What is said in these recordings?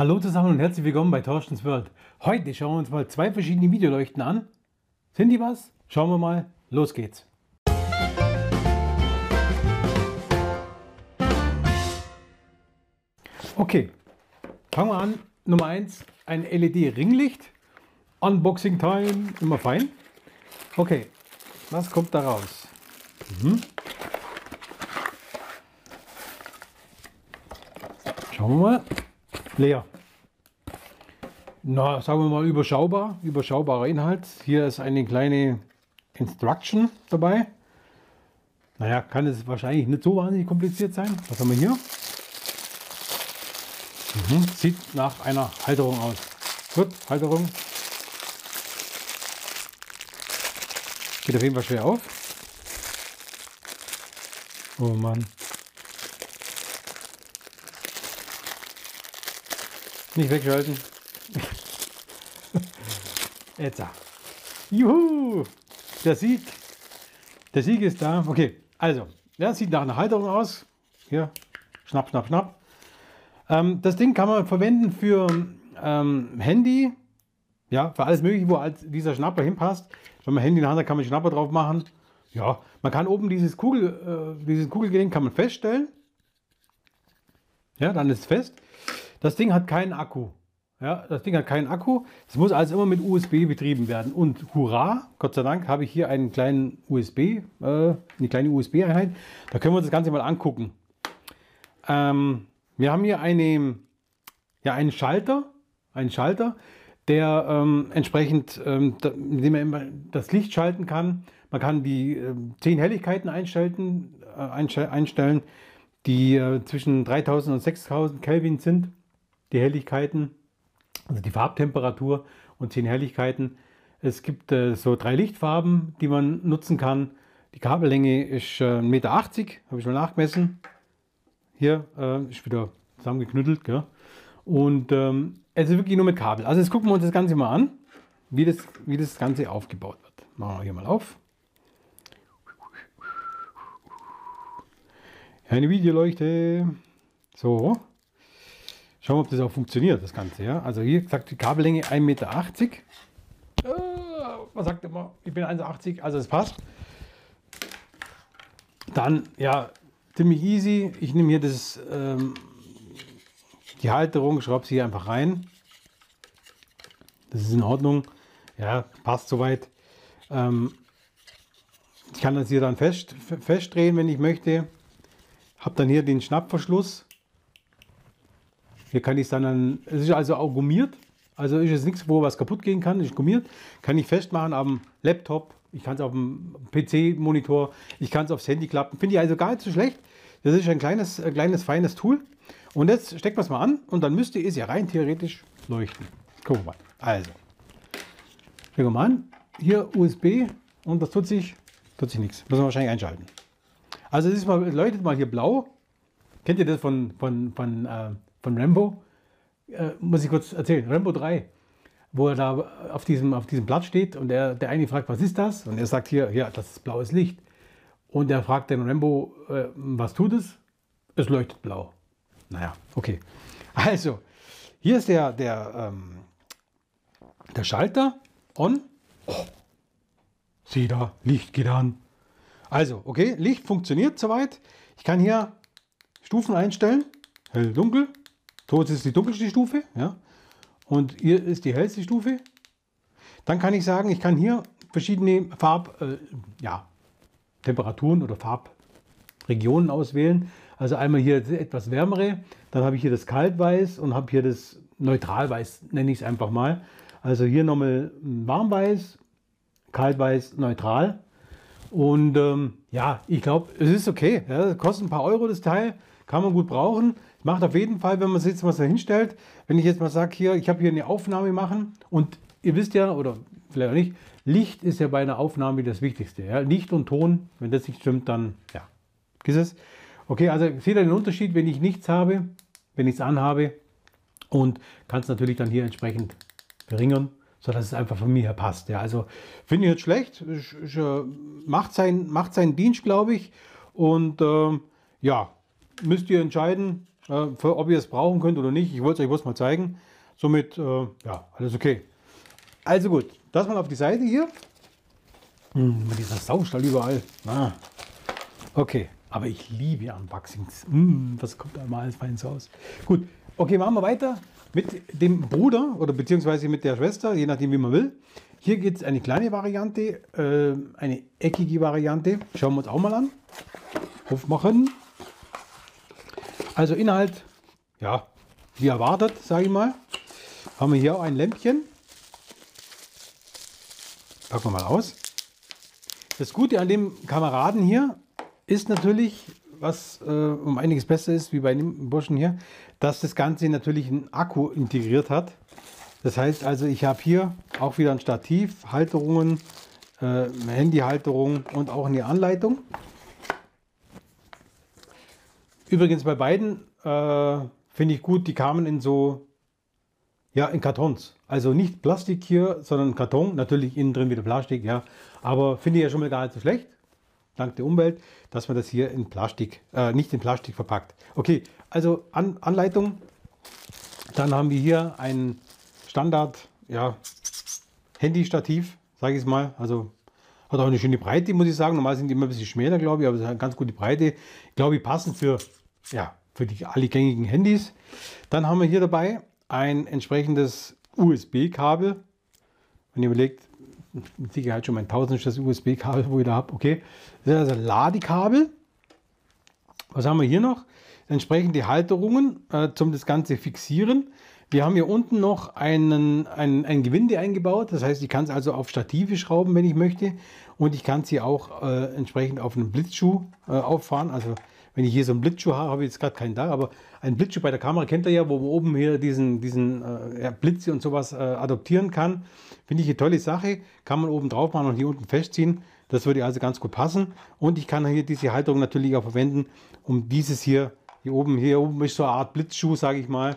Hallo zusammen und herzlich willkommen bei Torstens World. Heute schauen wir uns mal zwei verschiedene Videoleuchten an. Sind die was? Schauen wir mal. Los geht's. Okay, fangen wir an. Nummer 1, ein LED-Ringlicht. Unboxing Time, immer fein. Okay, was kommt da raus? Mhm. Schauen wir mal. Leer. Na, sagen wir mal überschaubar, überschaubarer Inhalt. Hier ist eine kleine Instruction dabei. Naja, kann es wahrscheinlich nicht so wahnsinnig kompliziert sein. Was haben wir hier? Mhm. Sieht nach einer Halterung aus. Gut, Halterung. Geht auf jeden Fall schwer auf. Oh Mann. Nicht wegschalten. Jetzt. Juhu! Der Sieg. Der Sieg ist da. Okay, also, der sieht nach einer Halterung aus. Hier, schnapp, schnapp, schnapp. Ähm, das Ding kann man verwenden für ähm, Handy. Ja, für alles mögliche, wo halt dieser Schnapper hinpasst. Wenn man Handy in der Hand hat, kann man Schnapper drauf machen. Ja, man kann oben dieses Kugel, äh, dieses Kugelgelenk kann man feststellen. Ja, dann ist es fest. Das Ding hat keinen Akku. Ja, das Ding hat keinen Akku. Es muss also immer mit USB betrieben werden. Und hurra, Gott sei Dank habe ich hier einen kleinen USB, äh, eine kleine USB-Einheit. Da können wir uns das Ganze mal angucken. Ähm, wir haben hier eine, ja, einen Schalter, einen Schalter, der ähm, entsprechend, ähm, da, mit dem man das Licht schalten kann. Man kann die äh, 10 Helligkeiten einstellen, äh, einstellen die äh, zwischen 3000 und 6000 Kelvin sind die Helligkeiten, also die Farbtemperatur und 10 Helligkeiten. Es gibt äh, so drei Lichtfarben, die man nutzen kann. Die Kabellänge ist äh, 1,80 Meter, habe ich schon nachgemessen. Hier äh, ist wieder zusammengeknüttelt. Gell? Und ähm, es ist wirklich nur mit Kabel. Also jetzt gucken wir uns das Ganze mal an, wie das, wie das Ganze aufgebaut wird. Machen wir hier mal auf. Eine Videoleuchte. So. Schauen wir, ob das auch funktioniert, das Ganze. Ja? Also hier sagt die Kabellänge 1,80 Meter. Äh, was sagt immer? Ich bin 1,80, also es passt. Dann, ja, ziemlich easy. Ich nehme hier das, ähm, die Halterung, schraube sie hier einfach rein. Das ist in Ordnung. Ja, passt soweit. Ähm, ich kann das hier dann fest, festdrehen, wenn ich möchte. Habe dann hier den Schnappverschluss. Hier kann ich es dann, es ist also auch gummiert. Also ist es nichts, wo was kaputt gehen kann, ist gummiert. Kann ich festmachen am Laptop, ich kann es auf dem PC-Monitor, ich kann es aufs Handy klappen. Finde ich also gar nicht so schlecht. Das ist ein kleines, ein kleines, feines Tool. Und jetzt steckt man es mal an und dann müsste es ja rein theoretisch leuchten. Gucken wir mal. Also, stecken wir mal an. Hier USB und das tut sich, tut sich nichts. Müssen wir wahrscheinlich einschalten. Also es ist mal, leuchtet mal hier blau. Kennt ihr das von, von, von, äh, von Rambo? Äh, muss ich kurz erzählen. Rambo 3, wo er da auf diesem, auf diesem Blatt steht und der, der eine fragt, was ist das? Und er sagt hier, ja, das ist blaues Licht. Und er fragt den Rambo, äh, was tut es? Es leuchtet blau. Naja, okay. Also, hier ist der, der, ähm, der Schalter on. Oh, sieh da, Licht geht an. Also, okay, Licht funktioniert soweit. Ich kann hier Stufen einstellen. Hell, dunkel. So, ist die dunkelste Stufe. Ja. Und hier ist die hellste Stufe. Dann kann ich sagen, ich kann hier verschiedene Farb, äh, ja, Temperaturen oder Farbregionen auswählen. Also einmal hier etwas wärmere, dann habe ich hier das Kaltweiß und habe hier das Neutralweiß, nenne ich es einfach mal. Also hier nochmal Warmweiß, Kaltweiß, Neutral. Und ähm, ja, ich glaube, es ist okay. Ja, kostet ein paar Euro das Teil, kann man gut brauchen. Macht auf jeden Fall, wenn man jetzt was da hinstellt. Wenn ich jetzt mal sage, hier, ich habe hier eine Aufnahme machen und ihr wisst ja, oder vielleicht auch nicht, Licht ist ja bei einer Aufnahme das Wichtigste. Ja? Licht und Ton, wenn das nicht stimmt, dann ja, ist es. Okay, also seht ihr den Unterschied, wenn ich nichts habe, wenn ich es anhabe und kann es natürlich dann hier entsprechend verringern sodass es einfach von mir her passt. Ja, also finde ich jetzt schlecht, ich, ich, äh, macht, sein, macht seinen Dienst, glaube ich. Und äh, ja, müsst ihr entscheiden, äh, für, ob ihr es brauchen könnt oder nicht. Ich wollte es euch bloß mal zeigen. Somit, äh, ja, alles okay. Also gut, das mal auf die Seite hier. Hm, mit dieser Saustall überall. Ah. Okay, aber ich liebe Unboxings. Hm, was kommt da mal alles feins raus? Gut, okay, machen wir weiter mit dem Bruder oder beziehungsweise mit der Schwester, je nachdem wie man will. Hier gibt es eine kleine Variante, äh, eine eckige Variante. Schauen wir uns auch mal an. Aufmachen. Also Inhalt, ja, wie erwartet, sage ich mal. Haben wir hier auch ein Lämpchen. Packen wir mal aus. Das Gute an dem Kameraden hier ist natürlich, was äh, um einiges besser ist wie bei dem Burschen hier, dass das Ganze natürlich einen Akku integriert hat. Das heißt also, ich habe hier auch wieder ein Stativ, Halterungen, äh, Handyhalterung und auch eine Anleitung. Übrigens bei beiden äh, finde ich gut, die kamen in so, ja, in Kartons. Also nicht Plastik hier, sondern Karton. Natürlich innen drin wieder Plastik, ja. Aber finde ich ja schon mal gar nicht so schlecht, dank der Umwelt, dass man das hier in Plastik, äh, nicht in Plastik verpackt. Okay, also An Anleitung. Dann haben wir hier ein Standard, ja, Handy-Stativ, sage ich es mal. Also hat auch eine schöne Breite, muss ich sagen. Normal sind die immer ein bisschen schmäler, glaube ich, aber es hat eine ganz gute Breite. Ich glaube, die passen für ja, für die alle gängigen Handys. Dann haben wir hier dabei ein entsprechendes USB-Kabel. Wenn ihr überlegt, mit Sicherheit schon mein tausendstes USB-Kabel, wo ich da habe. Okay, das ist also ein Ladekabel. Was haben wir hier noch? Entsprechend die Halterungen äh, zum das Ganze fixieren. Wir haben hier unten noch einen, ein, ein Gewinde eingebaut. Das heißt, ich kann es also auf Stative schrauben, wenn ich möchte. Und ich kann es hier auch äh, entsprechend auf einen Blitzschuh äh, auffahren. Also wenn ich hier so einen Blitzschuh habe, habe ich jetzt gerade keinen da, aber ein Blitzschuh bei der Kamera kennt ihr ja, wo man oben hier diesen, diesen äh, ja, Blitze und sowas äh, adoptieren kann. Finde ich eine tolle Sache. Kann man oben drauf machen und hier unten festziehen. Das würde also ganz gut passen. Und ich kann hier diese Halterung natürlich auch verwenden, um dieses hier, hier oben, hier oben ist so eine Art Blitzschuh, sage ich mal,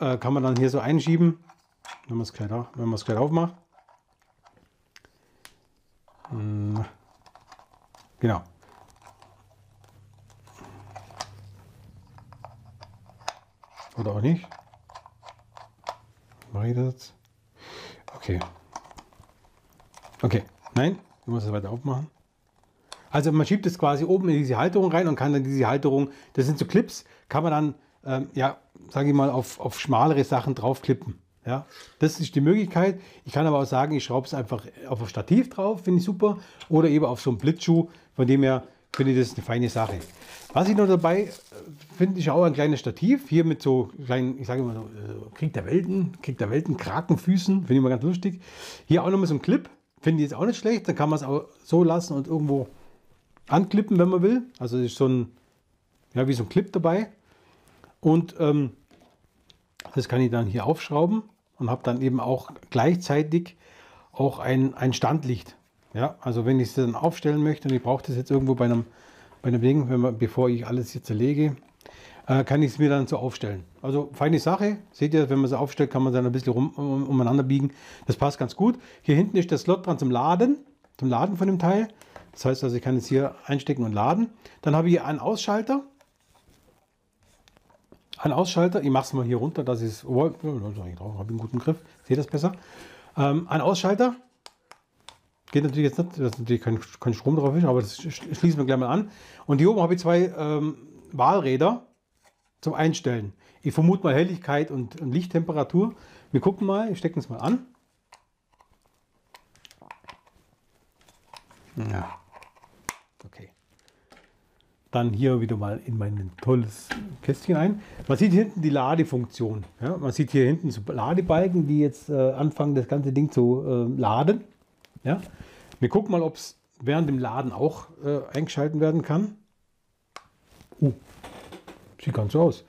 äh, kann man dann hier so einschieben, wenn man es gleich, wenn man es gleich aufmacht. Hm. Genau. Oder auch nicht. Mache ich das Okay. Okay. Nein, ich muss es weiter aufmachen. Also man schiebt es quasi oben in diese Halterung rein und kann dann diese Halterung, das sind so Clips, kann man dann, ähm, ja, sage ich mal, auf, auf schmalere Sachen draufklippen. Ja, das ist die Möglichkeit. Ich kann aber auch sagen, ich schraube es einfach auf ein Stativ drauf, finde ich super. Oder eben auf so einen Blitzschuh, von dem her finde ich das eine feine Sache. Was ich noch dabei äh, finde, ist auch ein kleines Stativ. Hier mit so kleinen, ich sage immer so, äh, Krieg der Welten, Krieg der Welten, Krakenfüßen. Finde ich immer ganz lustig. Hier auch noch mal so ein Clip. Finde ich jetzt auch nicht schlecht. Dann kann man es auch so lassen und irgendwo anklippen, wenn man will. Also ist so ein, ja, wie so ein Clip dabei. Und ähm, das kann ich dann hier aufschrauben und habe dann eben auch gleichzeitig auch ein, ein Standlicht. Ja, also wenn ich es dann aufstellen möchte und ich brauche das jetzt irgendwo bei einem, bei einem Ding, man, bevor ich alles hier zerlege, äh, kann ich es mir dann so aufstellen. Also feine Sache. Seht ihr, wenn man es aufstellt, kann man dann ein bisschen rum, um, umeinander biegen. Das passt ganz gut. Hier hinten ist der Slot dran zum Laden, zum Laden von dem Teil. Das heißt also, ich kann es hier einstecken und laden. Dann habe ich hier einen Ausschalter. Ein Ausschalter, ich mache es mal hier runter, dass ich es, oh, da habe ich einen guten Griff, seht ihr das besser? Ähm, ein Ausschalter, Geht natürlich jetzt nicht, dass natürlich kein, kein Strom drauf ist, aber das schließen wir gleich mal an. Und hier oben habe ich zwei ähm, Wahlräder zum Einstellen. Ich vermute mal Helligkeit und, und Lichttemperatur. Wir gucken mal, ich stecke es mal an. Ja, okay. Dann hier wieder mal in mein tolles Kästchen ein. Man sieht hinten die Ladefunktion. Ja, man sieht hier hinten so Ladebalken, die jetzt äh, anfangen, das ganze Ding zu äh, laden. Ja? Wir gucken mal, ob es während dem Laden auch äh, eingeschalten werden kann. Uh, sieht ganz so aus.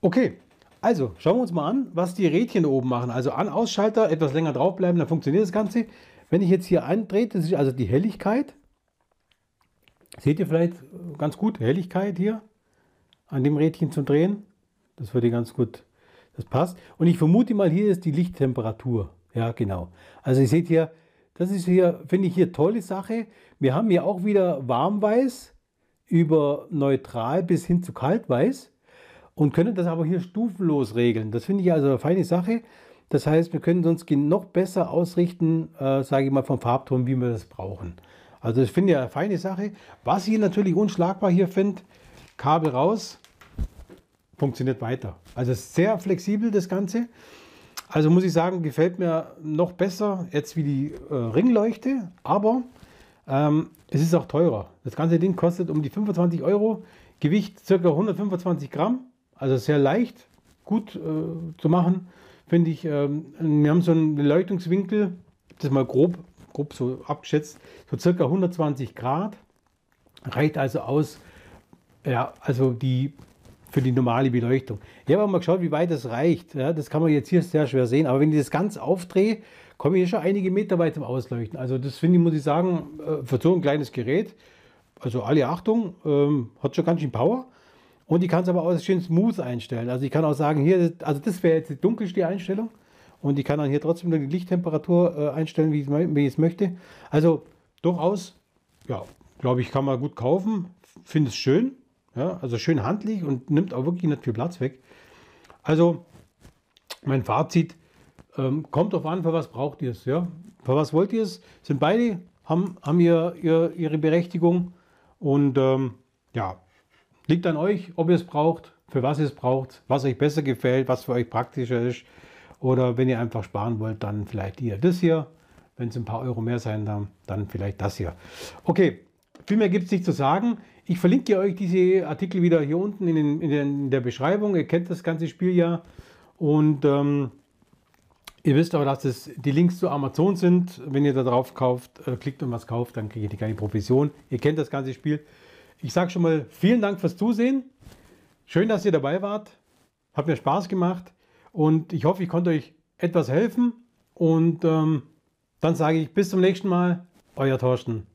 Okay, also schauen wir uns mal an, was die Rädchen oben machen. Also an Ausschalter etwas länger draufbleiben, dann funktioniert das Ganze. Wenn ich jetzt hier andrehe, das ist also die Helligkeit. Seht ihr vielleicht ganz gut, Helligkeit hier an dem Rädchen zu drehen. Das würde ganz gut, das passt. Und ich vermute mal, hier ist die Lichttemperatur. Ja, genau. Also ihr seht hier, das ist hier, finde ich hier tolle Sache. Wir haben hier auch wieder Warmweiß über neutral bis hin zu kaltweiß. und können das aber hier stufenlos regeln. Das finde ich also eine feine Sache. Das heißt, wir können uns noch besser ausrichten, äh, sage ich mal, vom Farbton, wie wir das brauchen. Also ich finde ja eine feine Sache. Was ich natürlich unschlagbar hier finde, Kabel raus, funktioniert weiter. Also sehr flexibel das Ganze. Also muss ich sagen, gefällt mir noch besser jetzt wie die äh, Ringleuchte, aber ähm, es ist auch teurer. Das ganze Ding kostet um die 25 Euro, Gewicht ca. 125 Gramm, also sehr leicht, gut äh, zu machen finde ich, ähm, wir haben so einen Beleuchtungswinkel, das mal grob, grob so abgeschätzt, so circa 120 Grad. Reicht also aus, ja, also die für die normale Beleuchtung. Ich habe auch mal geschaut, wie weit das reicht. Ja, das kann man jetzt hier sehr schwer sehen. Aber wenn ich das ganz aufdrehe, komme ich schon einige Meter weit zum Ausleuchten. Also das finde ich, muss ich sagen, äh, für so ein kleines Gerät, also alle Achtung, ähm, hat schon ganz schön Power. Und ich kann es aber auch schön smooth einstellen. Also ich kann auch sagen, hier, also das wäre jetzt die dunkelste Einstellung. Und ich kann dann hier trotzdem die Lichttemperatur äh, einstellen, wie ich es möchte. Also durchaus, ja, glaube ich, kann man gut kaufen. Finde es schön. Ja, also schön handlich und nimmt auch wirklich nicht viel Platz weg. Also mein Fazit, ähm, kommt auf an, für was braucht ihr es. Ja? Für was wollt ihr es? Sind beide, haben, haben ihr, ihr ihre Berechtigung. Und ähm, ja, Liegt an euch, ob ihr es braucht, für was ihr es braucht, was euch besser gefällt, was für euch praktischer ist. Oder wenn ihr einfach sparen wollt, dann vielleicht ihr das hier. Wenn es ein paar Euro mehr sein dann, dann vielleicht das hier. Okay, viel mehr gibt es nicht zu sagen. Ich verlinke euch diese Artikel wieder hier unten in, den, in, den, in der Beschreibung. Ihr kennt das ganze Spiel ja. Und ähm, ihr wisst aber, dass es die Links zu Amazon sind. Wenn ihr da drauf kauft, äh, klickt und was kauft, dann kriegt ihr keine Provision. Ihr kennt das ganze Spiel. Ich sage schon mal vielen Dank fürs Zusehen. Schön, dass ihr dabei wart. Hat mir Spaß gemacht und ich hoffe, ich konnte euch etwas helfen. Und ähm, dann sage ich bis zum nächsten Mal, euer Thorsten.